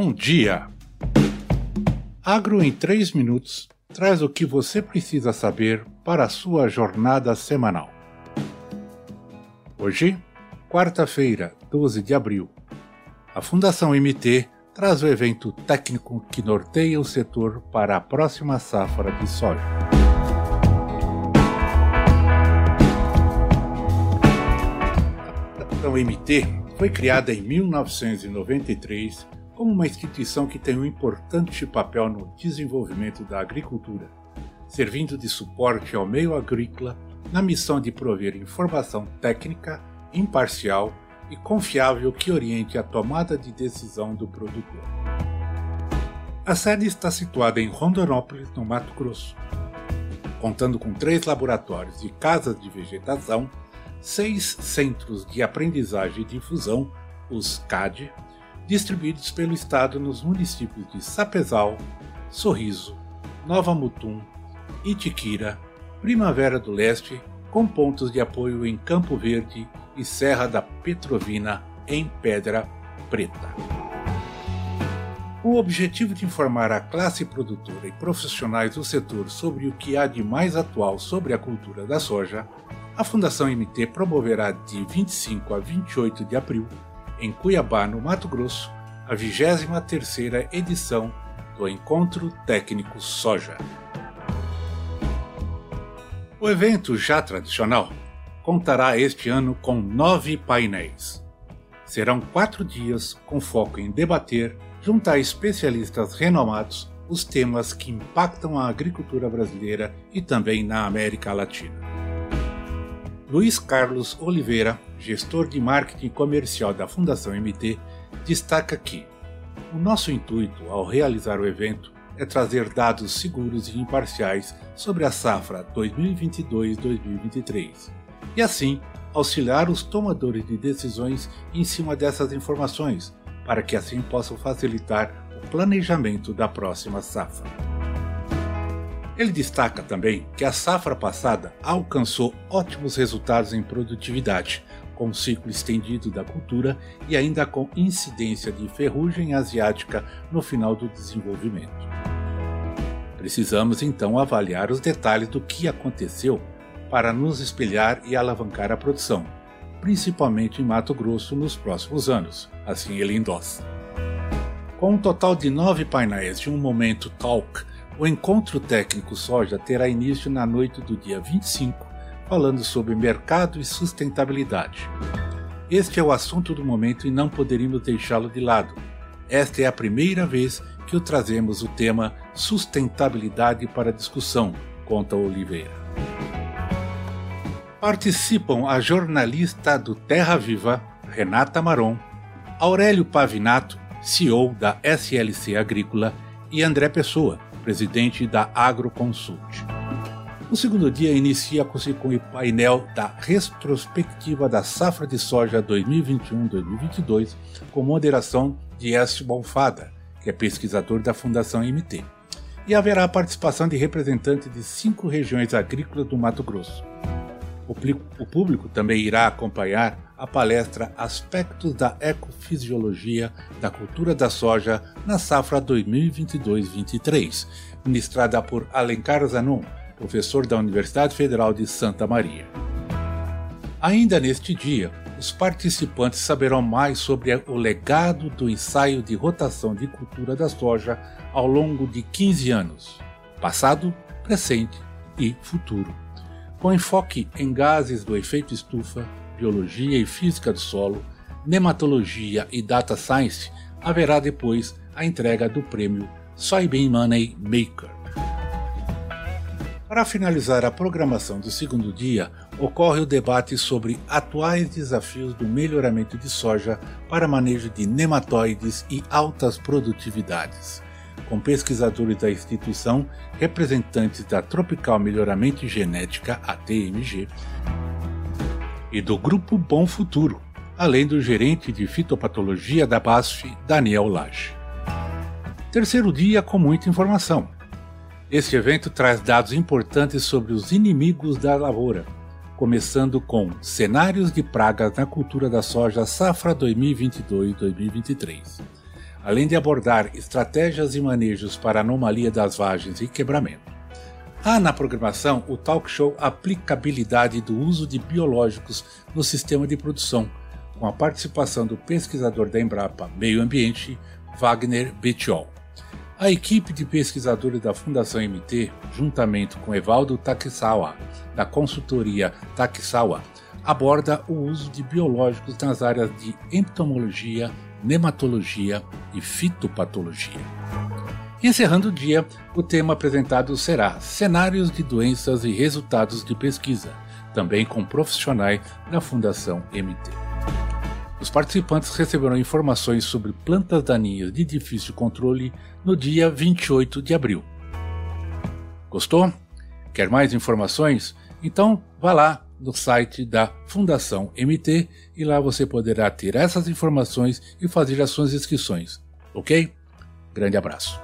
Bom dia! Agro em 3 minutos traz o que você precisa saber para a sua jornada semanal. Hoje, quarta-feira, 12 de abril, a Fundação MT traz o evento técnico que norteia o setor para a próxima safra de soja. A Fundação MT foi criada em 1993 como uma instituição que tem um importante papel no desenvolvimento da agricultura, servindo de suporte ao meio agrícola na missão de prover informação técnica, imparcial e confiável que oriente a tomada de decisão do produtor. A sede está situada em Rondonópolis, no Mato Grosso, contando com três laboratórios e casas de vegetação, seis centros de aprendizagem e difusão, os CAD, distribuídos pelo estado nos municípios de Sapezal, Sorriso, Nova Mutum, Itiquira, Primavera do Leste, com pontos de apoio em Campo Verde e Serra da Petrovina, em Pedra Preta. Com o objetivo de informar a classe produtora e profissionais do setor sobre o que há de mais atual sobre a cultura da soja, a Fundação MT promoverá de 25 a 28 de abril em Cuiabá, no Mato Grosso, a 23ª edição do Encontro Técnico Soja. O evento, já tradicional, contará este ano com nove painéis. Serão quatro dias com foco em debater, junto a especialistas renomados, os temas que impactam a agricultura brasileira e também na América Latina. Luiz Carlos Oliveira, gestor de marketing comercial da Fundação MT, destaca que o nosso intuito ao realizar o evento é trazer dados seguros e imparciais sobre a safra 2022-2023 e assim auxiliar os tomadores de decisões em cima dessas informações, para que assim possam facilitar o planejamento da próxima safra. Ele destaca também que a safra passada alcançou ótimos resultados em produtividade, com ciclo estendido da cultura e ainda com incidência de ferrugem asiática no final do desenvolvimento. Precisamos então avaliar os detalhes do que aconteceu para nos espelhar e alavancar a produção, principalmente em Mato Grosso nos próximos anos, assim ele endossa. Com um total de nove painéis de um momento talk o encontro técnico soja terá início na noite do dia 25, falando sobre mercado e sustentabilidade. Este é o assunto do momento e não poderíamos deixá-lo de lado. Esta é a primeira vez que o trazemos o tema sustentabilidade para discussão, conta Oliveira. Participam a jornalista do Terra Viva, Renata Maron, Aurélio Pavinato, CEO da SLC Agrícola, e André Pessoa, presidente da Agroconsult. O segundo dia inicia-se com o painel da retrospectiva da safra de soja 2021-2022, com moderação de Écio Bonfada, que é pesquisador da Fundação MT. E haverá a participação de representantes de cinco regiões agrícolas do Mato Grosso. O público também irá acompanhar a palestra Aspectos da Ecofisiologia da Cultura da Soja na safra 2022-23, ministrada por Alencar Zanon, professor da Universidade Federal de Santa Maria. Ainda neste dia, os participantes saberão mais sobre o legado do ensaio de rotação de cultura da soja ao longo de 15 anos, passado, presente e futuro com enfoque em gases do efeito estufa, biologia e física do solo, nematologia e data science, haverá depois a entrega do prêmio Soybean Money Maker. Para finalizar a programação do segundo dia, ocorre o debate sobre atuais desafios do melhoramento de soja para manejo de nematóides e altas produtividades com pesquisadores da instituição, representantes da Tropical Melhoramento e Genética, ATMG, e do Grupo Bom Futuro, além do gerente de fitopatologia da BASF, Daniel Lage. Terceiro dia com muita informação. Este evento traz dados importantes sobre os inimigos da lavoura, começando com cenários de pragas na cultura da soja safra 2022-2023 além de abordar estratégias e manejos para anomalia das vagens e quebramento. Há na programação o talk show Aplicabilidade do uso de biológicos no sistema de produção, com a participação do pesquisador da Embrapa Meio Ambiente, Wagner Bettiol. A equipe de pesquisadores da Fundação MT, juntamente com Evaldo Takisawa, da consultoria Takisawa, aborda o uso de biológicos nas áreas de entomologia, nematologia e fitopatologia. Encerrando o dia, o tema apresentado será Cenários de doenças e resultados de pesquisa, também com profissionais da Fundação MT. Os participantes receberão informações sobre plantas daninhas de difícil controle no dia 28 de abril. Gostou? Quer mais informações? Então vá lá no site da Fundação MT e lá você poderá ter essas informações e fazer as suas inscrições. Ok? Grande abraço.